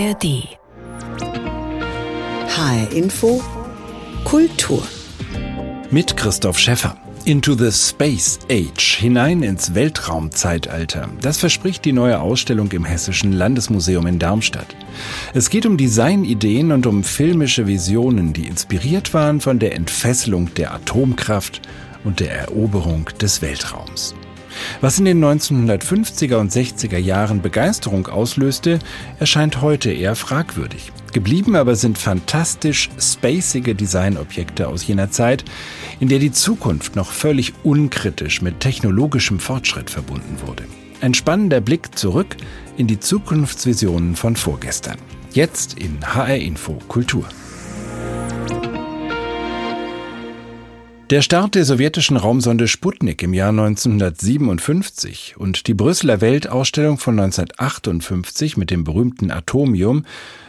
ARD. HR Info Kultur. Mit Christoph Schäffer. Into the Space Age, hinein ins Weltraumzeitalter. Das verspricht die neue Ausstellung im Hessischen Landesmuseum in Darmstadt. Es geht um Designideen und um filmische Visionen, die inspiriert waren von der Entfesselung der Atomkraft und der Eroberung des Weltraums. Was in den 1950er und 60er Jahren Begeisterung auslöste, erscheint heute eher fragwürdig. Geblieben aber sind fantastisch spacige Designobjekte aus jener Zeit, in der die Zukunft noch völlig unkritisch mit technologischem Fortschritt verbunden wurde. Ein spannender Blick zurück in die Zukunftsvisionen von vorgestern. Jetzt in HR Info Kultur. Der Start der sowjetischen Raumsonde Sputnik im Jahr 1957 und die Brüsseler Weltausstellung von 1958 mit dem berühmten Atomium,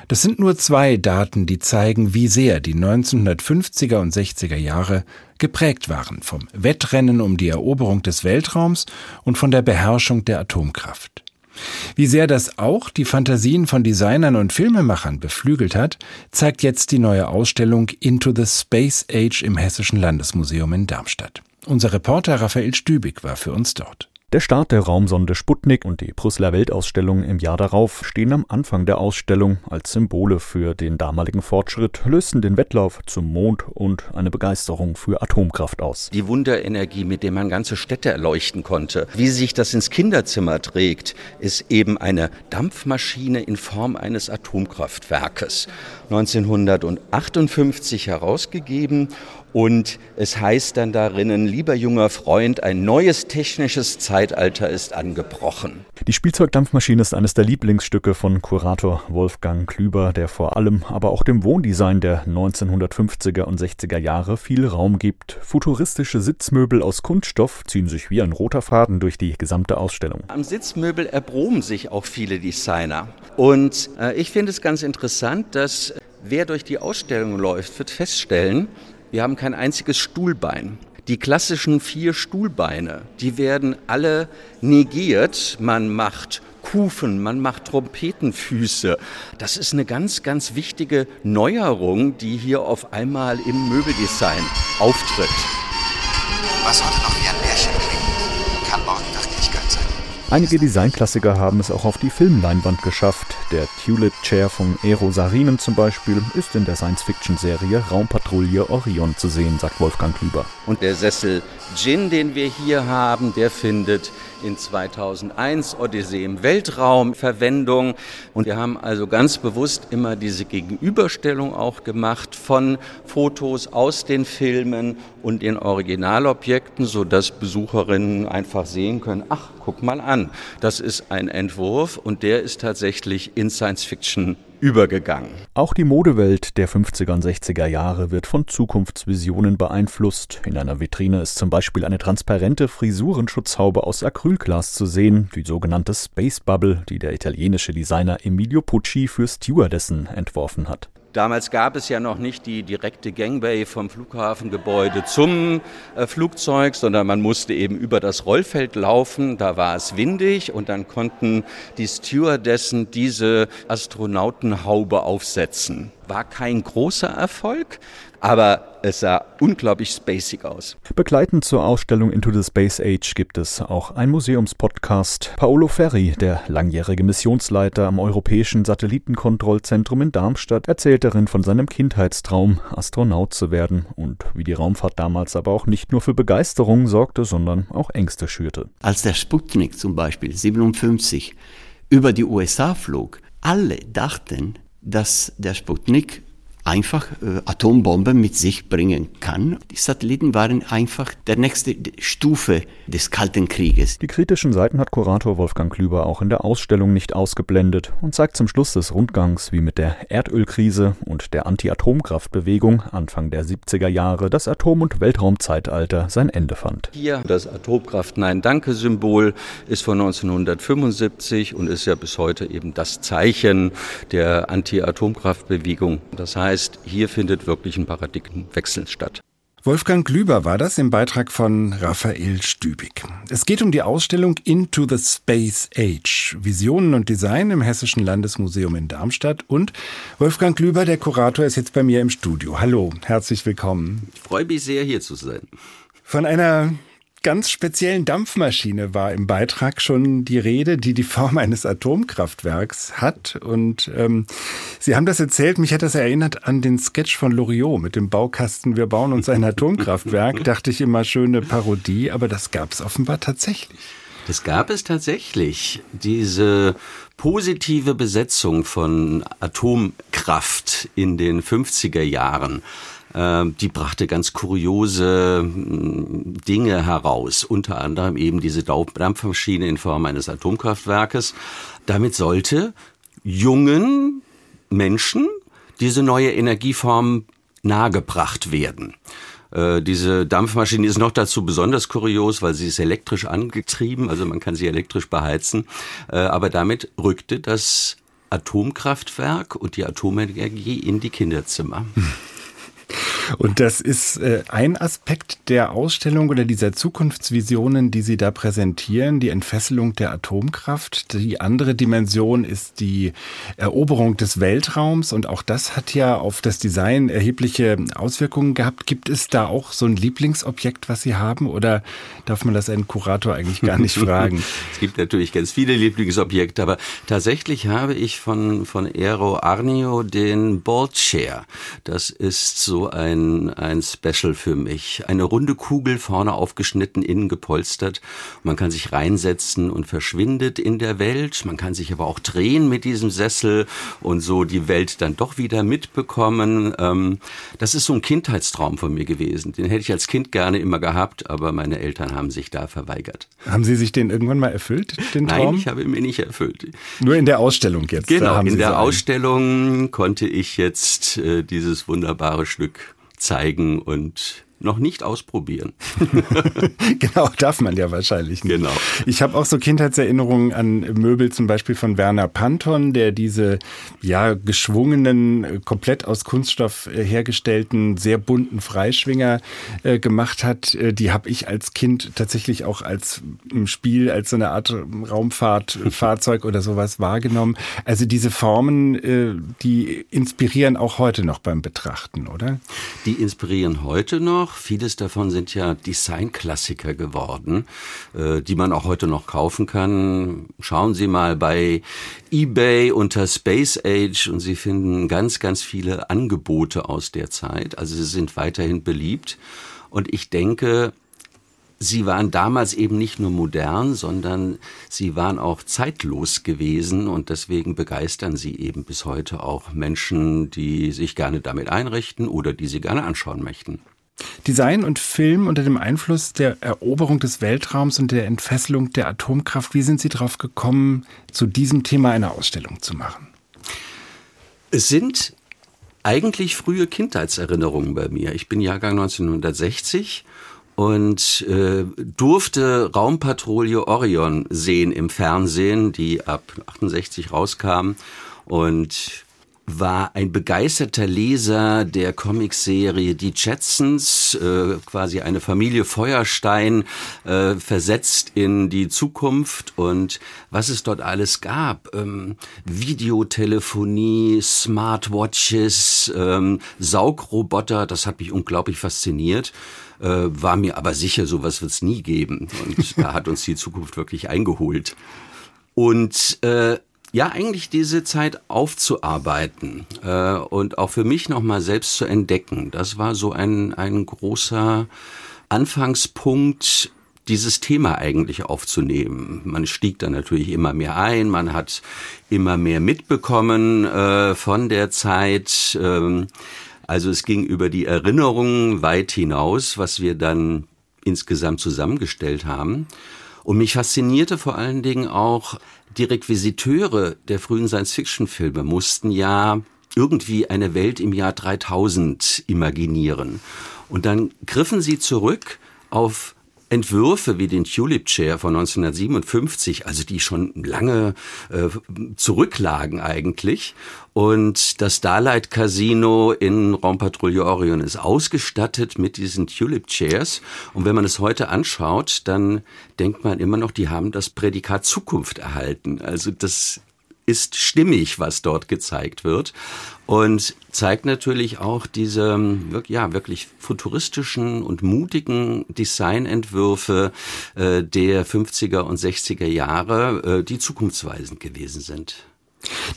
das sind nur zwei Daten, die zeigen, wie sehr die 1950er und 60er Jahre geprägt waren vom Wettrennen um die Eroberung des Weltraums und von der Beherrschung der Atomkraft. Wie sehr das auch die Fantasien von Designern und Filmemachern beflügelt hat, zeigt jetzt die neue Ausstellung Into the Space Age im Hessischen Landesmuseum in Darmstadt. Unser Reporter Raphael Stübig war für uns dort. Der Start der Raumsonde Sputnik und die Brüsseler Weltausstellung im Jahr darauf stehen am Anfang der Ausstellung als Symbole für den damaligen Fortschritt, lösten den Wettlauf zum Mond und eine Begeisterung für Atomkraft aus. Die Wunderenergie, mit der man ganze Städte erleuchten konnte, wie sich das ins Kinderzimmer trägt, ist eben eine Dampfmaschine in Form eines Atomkraftwerkes. 1958 herausgegeben und es heißt dann darinnen, lieber junger Freund, ein neues technisches Zeitalter ist angebrochen. Die Spielzeugdampfmaschine ist eines der Lieblingsstücke von Kurator Wolfgang Klüber, der vor allem aber auch dem Wohndesign der 1950er und 60er Jahre viel Raum gibt. Futuristische Sitzmöbel aus Kunststoff ziehen sich wie ein roter Faden durch die gesamte Ausstellung. Am Sitzmöbel erproben sich auch viele Designer. Und äh, ich finde es ganz interessant, dass wer durch die Ausstellung läuft, wird feststellen, wir haben kein einziges Stuhlbein. Die klassischen vier Stuhlbeine, die werden alle negiert. Man macht Kufen, man macht Trompetenfüße. Das ist eine ganz, ganz wichtige Neuerung, die hier auf einmal im Möbeldesign auftritt. Was heute Einige Designklassiker haben es auch auf die Filmleinwand geschafft. Der Tulip Chair von Eero Sarinen zum Beispiel ist in der Science-Fiction-Serie Raumpatrouille Orion zu sehen, sagt Wolfgang Klüber. Und der Sessel Gin, den wir hier haben, der findet in 2001 Odyssee im Weltraum Verwendung. Und wir haben also ganz bewusst immer diese Gegenüberstellung auch gemacht von Fotos aus den Filmen und den Originalobjekten, sodass Besucherinnen einfach sehen können, ach, guck mal an, das ist ein Entwurf und der ist tatsächlich in Science Fiction übergegangen. Auch die Modewelt der 50er und 60er Jahre wird von Zukunftsvisionen beeinflusst. In einer Vitrine ist zum Beispiel eine transparente Frisurenschutzhaube aus Acrylglas zu sehen, die sogenannte Space Bubble, die der italienische Designer Emilio Pucci für Stewardessen entworfen hat. Damals gab es ja noch nicht die direkte Gangway vom Flughafengebäude zum äh, Flugzeug, sondern man musste eben über das Rollfeld laufen. Da war es windig und dann konnten die Stewardessen diese Astronautenhaube aufsetzen. War kein großer Erfolg, aber es sah unglaublich spacig aus. Begleitend zur Ausstellung Into the Space Age gibt es auch ein Museumspodcast. Paolo Ferri, der langjährige Missionsleiter am Europäischen Satellitenkontrollzentrum in Darmstadt, erzählt darin von seinem Kindheitstraum, Astronaut zu werden und wie die Raumfahrt damals aber auch nicht nur für Begeisterung sorgte, sondern auch Ängste schürte. Als der Sputnik zum Beispiel 57 über die USA flog, alle dachten, dass der Sputnik einfach äh, Atombomben mit sich bringen kann. Die Satelliten waren einfach der nächste Stufe des Kalten Krieges. Die kritischen Seiten hat Kurator Wolfgang Klüber auch in der Ausstellung nicht ausgeblendet und zeigt zum Schluss des Rundgangs, wie mit der Erdölkrise und der Anti-Atomkraftbewegung Anfang der 70er Jahre das Atom- und Weltraumzeitalter sein Ende fand. Hier das Atomkraft-Nein-Danke-Symbol ist von 1975 und ist ja bis heute eben das Zeichen der Anti-Atomkraftbewegung. Das heißt, heißt, hier findet wirklich ein Paradigmenwechsel statt. Wolfgang Glüber war das im Beitrag von Raphael Stübig. Es geht um die Ausstellung Into the Space Age, Visionen und Design im Hessischen Landesmuseum in Darmstadt. Und Wolfgang Glüber, der Kurator, ist jetzt bei mir im Studio. Hallo, herzlich willkommen. Ich freue mich sehr, hier zu sein. Von einer ganz speziellen Dampfmaschine war im Beitrag schon die Rede, die die Form eines Atomkraftwerks hat. Und ähm, Sie haben das erzählt, mich hat das erinnert an den Sketch von Loriot mit dem Baukasten, wir bauen uns ein Atomkraftwerk. Dachte ich immer, schöne Parodie, aber das gab es offenbar tatsächlich. Das gab es tatsächlich. Diese positive Besetzung von Atomkraft in den 50er Jahren die brachte ganz kuriose hm, Dinge heraus, unter anderem eben diese Dampfmaschine in Form eines Atomkraftwerkes. Damit sollte jungen Menschen diese neue Energieform nahegebracht werden. Äh, diese Dampfmaschine ist noch dazu besonders kurios, weil sie ist elektrisch angetrieben, also man kann sie elektrisch beheizen. Äh, aber damit rückte das Atomkraftwerk und die Atomenergie in die Kinderzimmer. Und das ist äh, ein Aspekt der Ausstellung oder dieser Zukunftsvisionen, die Sie da präsentieren, die Entfesselung der Atomkraft. Die andere Dimension ist die Eroberung des Weltraums und auch das hat ja auf das Design erhebliche Auswirkungen gehabt. Gibt es da auch so ein Lieblingsobjekt, was Sie haben oder darf man das einen Kurator eigentlich gar nicht fragen? es gibt natürlich ganz viele Lieblingsobjekte, aber tatsächlich habe ich von, von Aero Arnio den Ball Chair. Das ist so ein, ein Special für mich. Eine runde Kugel, vorne aufgeschnitten, innen gepolstert. Man kann sich reinsetzen und verschwindet in der Welt. Man kann sich aber auch drehen mit diesem Sessel und so die Welt dann doch wieder mitbekommen. Ähm, das ist so ein Kindheitstraum von mir gewesen. Den hätte ich als Kind gerne immer gehabt, aber meine Eltern haben sich da verweigert. Haben Sie sich den irgendwann mal erfüllt, den Traum? Nein, ich habe ihn mir nicht erfüllt. Nur in der Ausstellung jetzt. Genau, in der so Ausstellung konnte ich jetzt äh, dieses wunderbare Stück zeigen und noch nicht ausprobieren. genau, darf man ja wahrscheinlich nicht. Genau. Ich habe auch so Kindheitserinnerungen an Möbel zum Beispiel von Werner Panton, der diese ja geschwungenen, komplett aus Kunststoff äh, hergestellten, sehr bunten Freischwinger äh, gemacht hat. Äh, die habe ich als Kind tatsächlich auch als im Spiel, als so eine Art Raumfahrtfahrzeug oder sowas wahrgenommen. Also diese Formen, äh, die inspirieren auch heute noch beim Betrachten, oder? Die inspirieren heute noch noch. Vieles davon sind ja Designklassiker geworden, äh, die man auch heute noch kaufen kann. Schauen Sie mal bei eBay unter Space Age und Sie finden ganz, ganz viele Angebote aus der Zeit. Also sie sind weiterhin beliebt. Und ich denke, Sie waren damals eben nicht nur modern, sondern sie waren auch zeitlos gewesen und deswegen begeistern sie eben bis heute auch Menschen, die sich gerne damit einrichten oder die sie gerne anschauen möchten. Design und Film unter dem Einfluss der Eroberung des Weltraums und der Entfesselung der Atomkraft. Wie sind Sie darauf gekommen, zu diesem Thema eine Ausstellung zu machen? Es sind eigentlich frühe Kindheitserinnerungen bei mir. Ich bin Jahrgang 1960 und äh, durfte Raumpatrouille Orion sehen im Fernsehen, die ab 68 rauskam und war ein begeisterter Leser der Comicserie Die Jetsons, äh, quasi eine Familie Feuerstein, äh, versetzt in die Zukunft und was es dort alles gab. Ähm, Videotelefonie, Smartwatches, ähm, Saugroboter, das hat mich unglaublich fasziniert. Äh, war mir aber sicher, sowas wird es nie geben. Und da hat uns die Zukunft wirklich eingeholt. Und äh, ja, eigentlich diese Zeit aufzuarbeiten äh, und auch für mich nochmal selbst zu entdecken. Das war so ein, ein großer Anfangspunkt, dieses Thema eigentlich aufzunehmen. Man stieg dann natürlich immer mehr ein, man hat immer mehr mitbekommen äh, von der Zeit. Ähm, also es ging über die Erinnerungen weit hinaus, was wir dann insgesamt zusammengestellt haben. Und mich faszinierte vor allen Dingen auch, die Requisiteure der frühen Science-Fiction-Filme mussten ja irgendwie eine Welt im Jahr 3000 imaginieren. Und dann griffen sie zurück auf Entwürfe wie den Tulip Chair von 1957, also die schon lange äh, zurücklagen eigentlich. Und das Starlight Casino in Raumpatrouille Orion ist ausgestattet mit diesen Tulip Chairs. Und wenn man es heute anschaut, dann denkt man immer noch, die haben das Prädikat Zukunft erhalten. Also das ist stimmig, was dort gezeigt wird und zeigt natürlich auch diese ja wirklich futuristischen und mutigen Designentwürfe äh, der 50er und 60er Jahre, äh, die zukunftsweisend gewesen sind.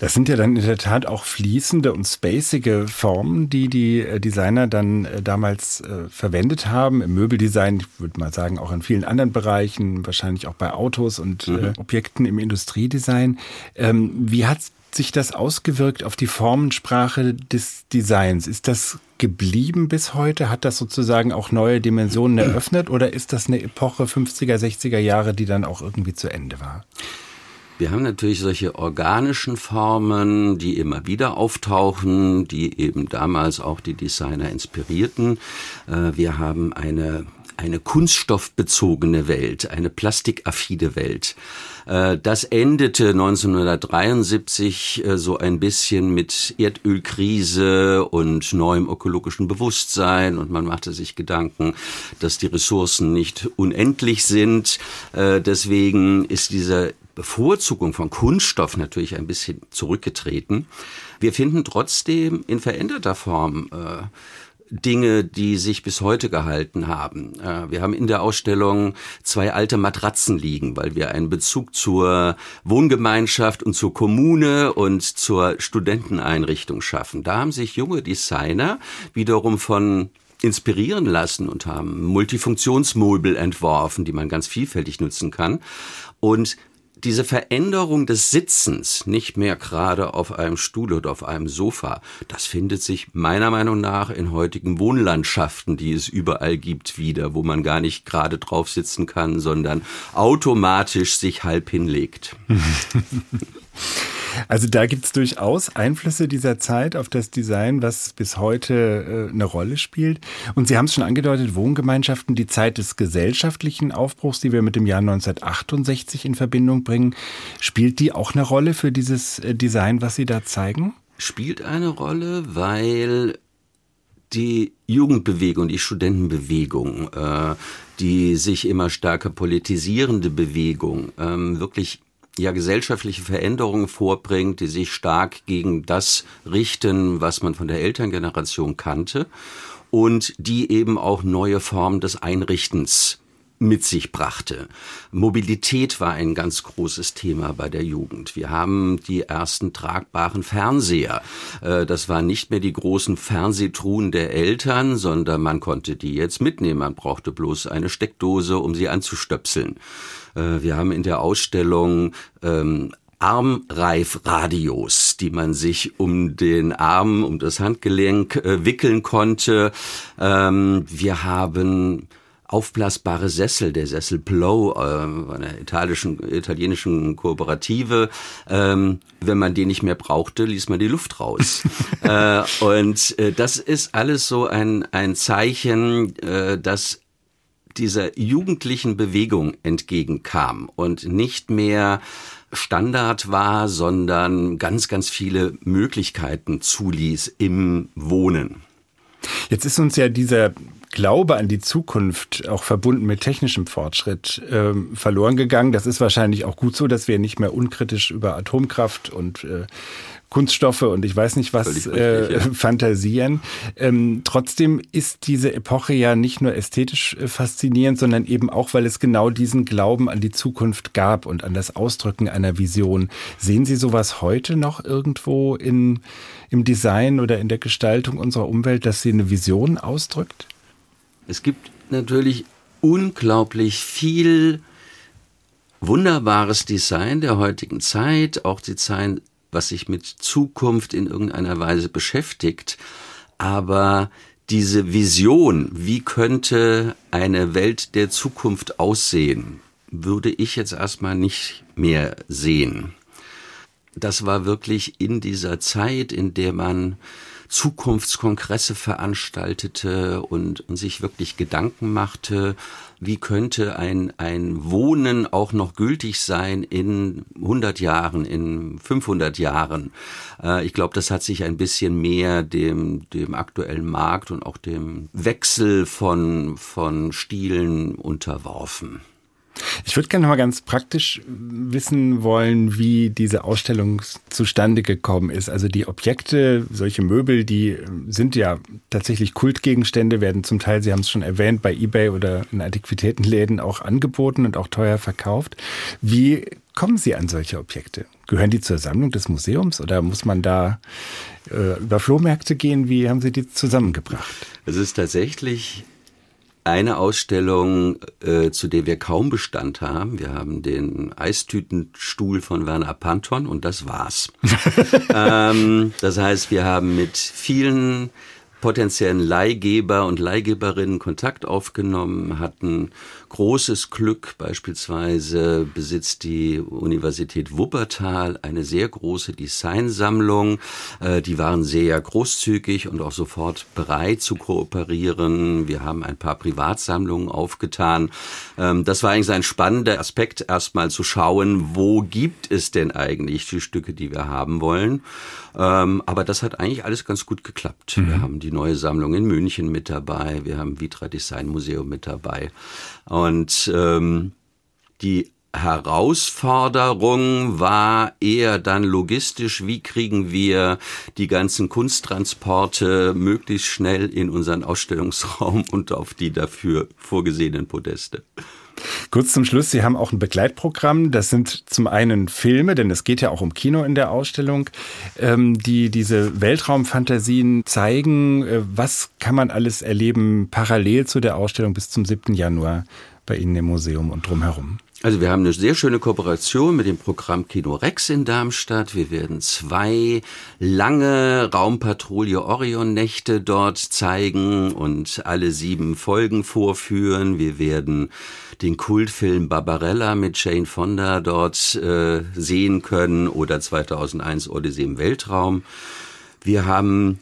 Das sind ja dann in der Tat auch fließende und spacige Formen, die die äh, Designer dann äh, damals äh, verwendet haben. Im Möbeldesign, ich würde mal sagen, auch in vielen anderen Bereichen, wahrscheinlich auch bei Autos und mhm. Objekten im Industriedesign. Ähm, wie hat sich das ausgewirkt auf die Formensprache des Designs? Ist das geblieben bis heute? Hat das sozusagen auch neue Dimensionen eröffnet oder ist das eine Epoche 50er, 60er Jahre, die dann auch irgendwie zu Ende war? Wir haben natürlich solche organischen Formen, die immer wieder auftauchen, die eben damals auch die Designer inspirierten. Äh, wir haben eine eine kunststoffbezogene Welt, eine plastikaffide Welt. Äh, das endete 1973 äh, so ein bisschen mit Erdölkrise und neuem ökologischen Bewusstsein und man machte sich Gedanken, dass die Ressourcen nicht unendlich sind. Deswegen ist diese Bevorzugung von Kunststoff natürlich ein bisschen zurückgetreten. Wir finden trotzdem in veränderter Form äh, Dinge, die sich bis heute gehalten haben. Äh, wir haben in der Ausstellung zwei alte Matratzen liegen, weil wir einen Bezug zur Wohngemeinschaft und zur Kommune und zur Studenteneinrichtung schaffen. Da haben sich junge Designer wiederum von inspirieren lassen und haben Multifunktionsmöbel entworfen, die man ganz vielfältig nutzen kann. Und diese Veränderung des Sitzens, nicht mehr gerade auf einem Stuhl oder auf einem Sofa, das findet sich meiner Meinung nach in heutigen Wohnlandschaften, die es überall gibt, wieder, wo man gar nicht gerade drauf sitzen kann, sondern automatisch sich halb hinlegt. Also da gibt es durchaus Einflüsse dieser Zeit auf das Design, was bis heute äh, eine Rolle spielt. Und Sie haben es schon angedeutet, Wohngemeinschaften, die Zeit des gesellschaftlichen Aufbruchs, die wir mit dem Jahr 1968 in Verbindung bringen, spielt die auch eine Rolle für dieses äh, Design, was Sie da zeigen? Spielt eine Rolle, weil die Jugendbewegung, die Studentenbewegung, äh, die sich immer stärker politisierende Bewegung ähm, wirklich ja gesellschaftliche Veränderungen vorbringt, die sich stark gegen das richten, was man von der Elterngeneration kannte und die eben auch neue Formen des Einrichtens mit sich brachte. Mobilität war ein ganz großes Thema bei der Jugend. Wir haben die ersten tragbaren Fernseher. Äh, das waren nicht mehr die großen Fernsehtruhen der Eltern, sondern man konnte die jetzt mitnehmen. Man brauchte bloß eine Steckdose, um sie anzustöpseln. Äh, wir haben in der Ausstellung ähm, Armreifradios, die man sich um den Arm, um das Handgelenk äh, wickeln konnte. Ähm, wir haben aufblasbare Sessel, der Sessel Blow, äh, einer italienischen, italienischen Kooperative. Ähm, wenn man den nicht mehr brauchte, ließ man die Luft raus. äh, und äh, das ist alles so ein, ein Zeichen, äh, dass dieser jugendlichen Bewegung entgegenkam und nicht mehr Standard war, sondern ganz, ganz viele Möglichkeiten zuließ im Wohnen. Jetzt ist uns ja dieser Glaube an die Zukunft, auch verbunden mit technischem Fortschritt, äh, verloren gegangen. Das ist wahrscheinlich auch gut so, dass wir nicht mehr unkritisch über Atomkraft und äh, Kunststoffe und ich weiß nicht was richtig, äh, ja. fantasieren. Ähm, trotzdem ist diese Epoche ja nicht nur ästhetisch äh, faszinierend, sondern eben auch, weil es genau diesen Glauben an die Zukunft gab und an das Ausdrücken einer Vision. Sehen Sie sowas heute noch irgendwo in, im Design oder in der Gestaltung unserer Umwelt, dass sie eine Vision ausdrückt? Es gibt natürlich unglaublich viel wunderbares Design der heutigen Zeit, auch Design, was sich mit Zukunft in irgendeiner Weise beschäftigt. Aber diese Vision, wie könnte eine Welt der Zukunft aussehen, würde ich jetzt erstmal nicht mehr sehen. Das war wirklich in dieser Zeit, in der man Zukunftskongresse veranstaltete und, und sich wirklich Gedanken machte, wie könnte ein, ein Wohnen auch noch gültig sein in 100 Jahren, in 500 Jahren. Äh, ich glaube, das hat sich ein bisschen mehr dem, dem aktuellen Markt und auch dem Wechsel von, von Stilen unterworfen. Ich würde gerne mal ganz praktisch wissen wollen, wie diese Ausstellung zustande gekommen ist. Also die Objekte, solche Möbel, die sind ja tatsächlich Kultgegenstände, werden zum Teil, Sie haben es schon erwähnt, bei eBay oder in Antiquitätenläden auch angeboten und auch teuer verkauft. Wie kommen Sie an solche Objekte? Gehören die zur Sammlung des Museums oder muss man da äh, über Flohmärkte gehen? Wie haben Sie die zusammengebracht? Es ist tatsächlich eine Ausstellung, äh, zu der wir kaum Bestand haben. Wir haben den Eistütenstuhl von Werner Panton und das war's. ähm, das heißt, wir haben mit vielen potenziellen Leihgeber und Leihgeberinnen Kontakt aufgenommen, hatten großes Glück. Beispielsweise besitzt die Universität Wuppertal eine sehr große Designsammlung. Äh, die waren sehr großzügig und auch sofort bereit zu kooperieren. Wir haben ein paar Privatsammlungen aufgetan. Ähm, das war eigentlich ein spannender Aspekt, erstmal zu schauen, wo gibt es denn eigentlich die Stücke, die wir haben wollen. Ähm, aber das hat eigentlich alles ganz gut geklappt. Mhm. Wir haben die neue Sammlung in München mit dabei. Wir haben Vitra Design Museum mit dabei. Und ähm, die Herausforderung war eher dann logistisch, wie kriegen wir die ganzen Kunsttransporte möglichst schnell in unseren Ausstellungsraum und auf die dafür vorgesehenen Podeste. Kurz zum Schluss, Sie haben auch ein Begleitprogramm. Das sind zum einen Filme, denn es geht ja auch um Kino in der Ausstellung, ähm, die diese Weltraumfantasien zeigen. Äh, was kann man alles erleben parallel zu der Ausstellung bis zum 7. Januar bei Ihnen im Museum und drumherum? Also wir haben eine sehr schöne Kooperation mit dem Programm Kino Rex in Darmstadt. Wir werden zwei lange Raumpatrouille Orion Nächte dort zeigen und alle sieben Folgen vorführen. Wir werden den Kultfilm Barbarella mit Jane Fonda dort äh, sehen können oder 2001 Odyssee im Weltraum. Wir haben,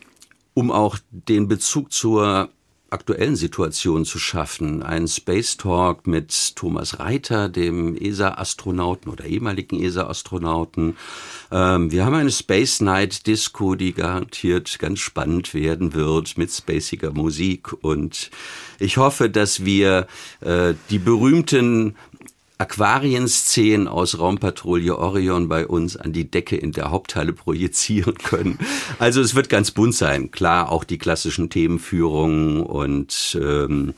um auch den Bezug zur aktuellen Situation zu schaffen. Ein Space Talk mit Thomas Reiter, dem ESA-Astronauten oder ehemaligen ESA-Astronauten. Ähm, wir haben eine Space Night Disco, die garantiert ganz spannend werden wird mit spaciger Musik. Und ich hoffe, dass wir äh, die berühmten Aquarienszenen aus Raumpatrouille Orion bei uns an die Decke in der Haupthalle projizieren können. Also es wird ganz bunt sein. Klar, auch die klassischen Themenführungen und ähm,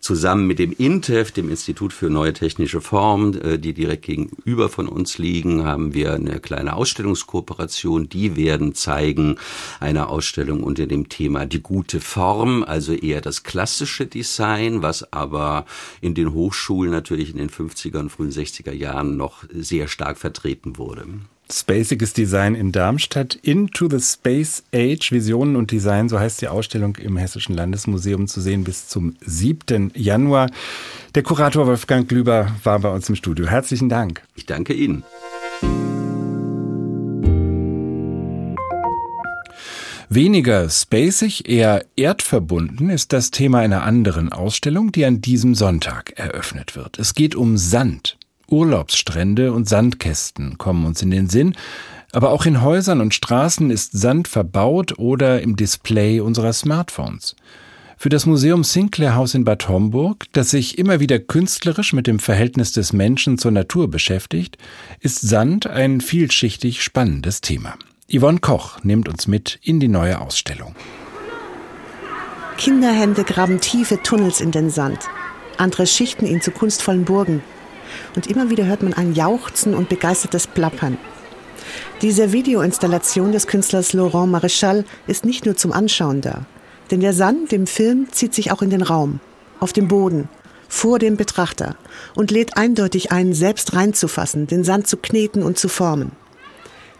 zusammen mit dem INTEF, dem Institut für neue technische Formen, äh, die direkt gegenüber von uns liegen, haben wir eine kleine Ausstellungskooperation. Die werden zeigen eine Ausstellung unter dem Thema die gute Form, also eher das klassische Design, was aber in den Hochschulen natürlich in den 50er und frühen 60er Jahren noch sehr stark vertreten wurde. Spaciges Design in Darmstadt. Into the Space Age, Visionen und Design, so heißt die Ausstellung im Hessischen Landesmuseum zu sehen bis zum 7. Januar. Der Kurator Wolfgang Glüber war bei uns im Studio. Herzlichen Dank. Ich danke Ihnen. Weniger spacig, eher erdverbunden ist das Thema einer anderen Ausstellung, die an diesem Sonntag eröffnet wird. Es geht um Sand. Urlaubsstrände und Sandkästen kommen uns in den Sinn, aber auch in Häusern und Straßen ist Sand verbaut oder im Display unserer Smartphones. Für das Museum Sinclair Haus in Bad Homburg, das sich immer wieder künstlerisch mit dem Verhältnis des Menschen zur Natur beschäftigt, ist Sand ein vielschichtig spannendes Thema. Yvonne Koch nimmt uns mit in die neue Ausstellung. Kinderhände graben tiefe Tunnels in den Sand. Andere schichten ihn zu kunstvollen Burgen und immer wieder hört man ein Jauchzen und begeistertes Plappern. Diese Videoinstallation des Künstlers Laurent Maréchal ist nicht nur zum Anschauen da, denn der Sand im Film zieht sich auch in den Raum, auf dem Boden, vor dem Betrachter und lädt eindeutig ein, selbst reinzufassen, den Sand zu kneten und zu formen.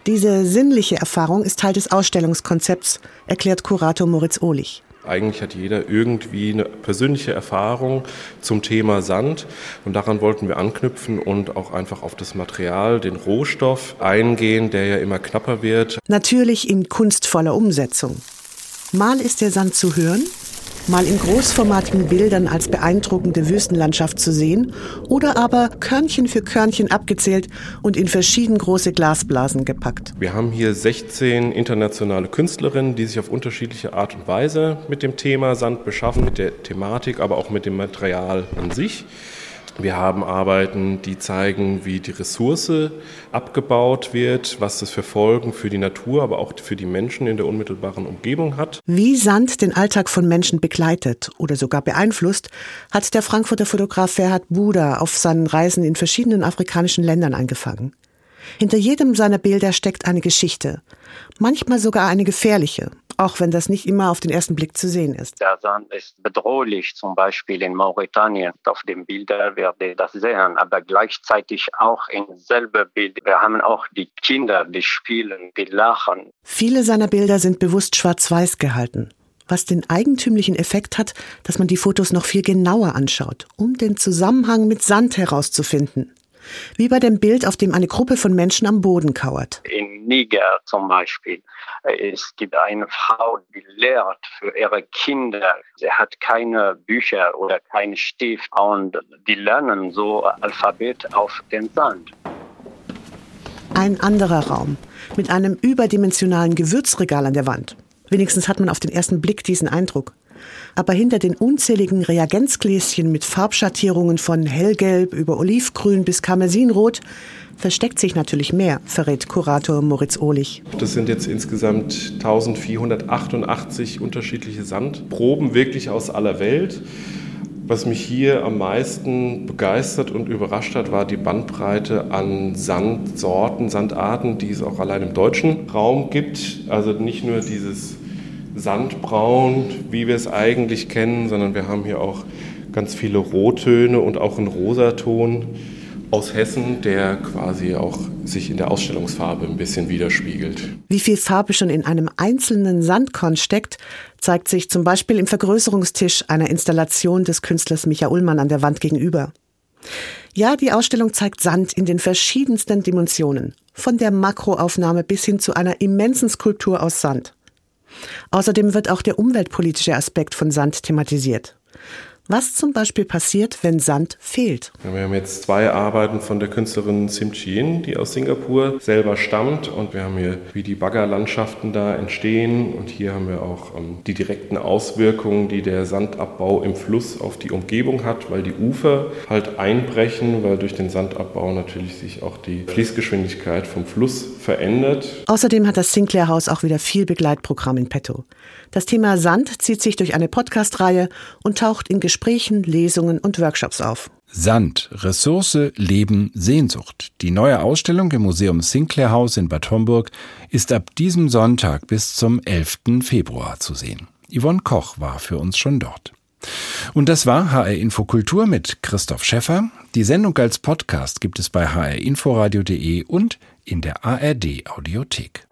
Diese sinnliche Erfahrung ist Teil des Ausstellungskonzepts, erklärt Kurator Moritz Ohlich. Eigentlich hat jeder irgendwie eine persönliche Erfahrung zum Thema Sand und daran wollten wir anknüpfen und auch einfach auf das Material, den Rohstoff eingehen, der ja immer knapper wird. Natürlich in kunstvoller Umsetzung. Mal ist der Sand zu hören, mal in großformatigen Bildern als beeindruckende Wüstenlandschaft zu sehen oder aber Körnchen für Körnchen abgezählt und in verschieden große Glasblasen gepackt. Wir haben hier 16 internationale Künstlerinnen, die sich auf unterschiedliche Art und Weise mit dem Thema Sand beschaffen, mit der Thematik, aber auch mit dem Material an sich. Wir haben Arbeiten, die zeigen, wie die Ressource abgebaut wird, was das für Folgen für die Natur, aber auch für die Menschen in der unmittelbaren Umgebung hat. Wie Sand den Alltag von Menschen begleitet oder sogar beeinflusst, hat der Frankfurter Fotograf Ferhat Buda auf seinen Reisen in verschiedenen afrikanischen Ländern eingefangen. Hinter jedem seiner Bilder steckt eine Geschichte, manchmal sogar eine gefährliche, auch wenn das nicht immer auf den ersten Blick zu sehen ist. Der Sand ist bedrohlich, zum Beispiel in Mauretanien. Auf dem Bild werde ich das sehen, aber gleichzeitig auch im selben Bild. Wir haben auch die Kinder, die spielen, die lachen. Viele seiner Bilder sind bewusst schwarz-weiß gehalten was den eigentümlichen Effekt hat, dass man die Fotos noch viel genauer anschaut, um den Zusammenhang mit Sand herauszufinden. Wie bei dem Bild, auf dem eine Gruppe von Menschen am Boden kauert. In Niger zum Beispiel. Es gibt eine Frau, die lehrt für ihre Kinder. Sie hat keine Bücher oder keinen Stift und die lernen so Alphabet auf den Sand. Ein anderer Raum mit einem überdimensionalen Gewürzregal an der Wand. Wenigstens hat man auf den ersten Blick diesen Eindruck aber hinter den unzähligen Reagenzgläschen mit Farbschattierungen von hellgelb über olivgrün bis karmesinrot versteckt sich natürlich mehr, verrät Kurator Moritz Ohlich. Das sind jetzt insgesamt 1488 unterschiedliche Sandproben, wirklich aus aller Welt. Was mich hier am meisten begeistert und überrascht hat, war die Bandbreite an Sandsorten, Sandarten, die es auch allein im deutschen Raum gibt. Also nicht nur dieses Sandbraun, wie wir es eigentlich kennen, sondern wir haben hier auch ganz viele Rottöne und auch einen Rosaton aus Hessen, der quasi auch sich in der Ausstellungsfarbe ein bisschen widerspiegelt. Wie viel Farbe schon in einem einzelnen Sandkorn steckt, zeigt sich zum Beispiel im Vergrößerungstisch einer Installation des Künstlers Micha Ullmann an der Wand gegenüber. Ja, die Ausstellung zeigt Sand in den verschiedensten Dimensionen, von der Makroaufnahme bis hin zu einer immensen Skulptur aus Sand. Außerdem wird auch der umweltpolitische Aspekt von Sand thematisiert. Was zum Beispiel passiert, wenn Sand fehlt. Wir haben jetzt zwei Arbeiten von der Künstlerin Sim Chien, die aus Singapur selber stammt. Und wir haben hier, wie die Baggerlandschaften da entstehen. Und hier haben wir auch ähm, die direkten Auswirkungen, die der Sandabbau im Fluss auf die Umgebung hat, weil die Ufer halt einbrechen, weil durch den Sandabbau natürlich sich auch die Fließgeschwindigkeit vom Fluss verändert. Außerdem hat das Sinclair Haus auch wieder viel Begleitprogramm in petto. Das Thema Sand zieht sich durch eine Podcast-Reihe und taucht in Gesprächen Gesprächen, Lesungen und Workshops auf. Sand, Ressource, Leben, Sehnsucht. Die neue Ausstellung im Museum Sinclair House in Bad Homburg ist ab diesem Sonntag bis zum 11. Februar zu sehen. Yvonne Koch war für uns schon dort. Und das war HR Infokultur mit Christoph Schäffer. Die Sendung als Podcast gibt es bei hrinforadio.de und in der ARD Audiothek.